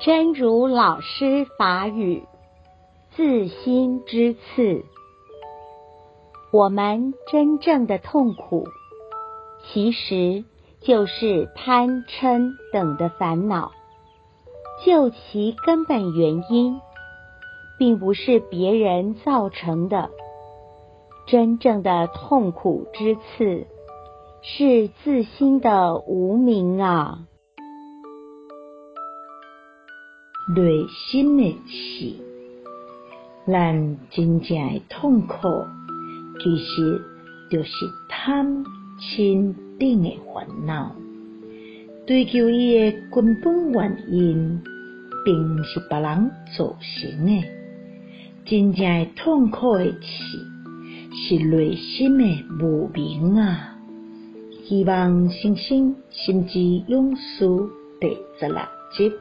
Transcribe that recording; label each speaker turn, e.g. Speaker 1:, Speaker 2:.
Speaker 1: 真如老师法语，自心之刺。我们真正的痛苦，其实就是贪嗔等的烦恼。究其根本原因，并不是别人造成的。真正的痛苦之刺，是自心的无明啊！
Speaker 2: 内心的刺，咱真正的痛苦，其实就是贪嗔等的烦恼。追求伊的根本原因，并不是别人造成的。真正痛苦的刺。是内心的无明啊！希望新生心之勇士第十六集。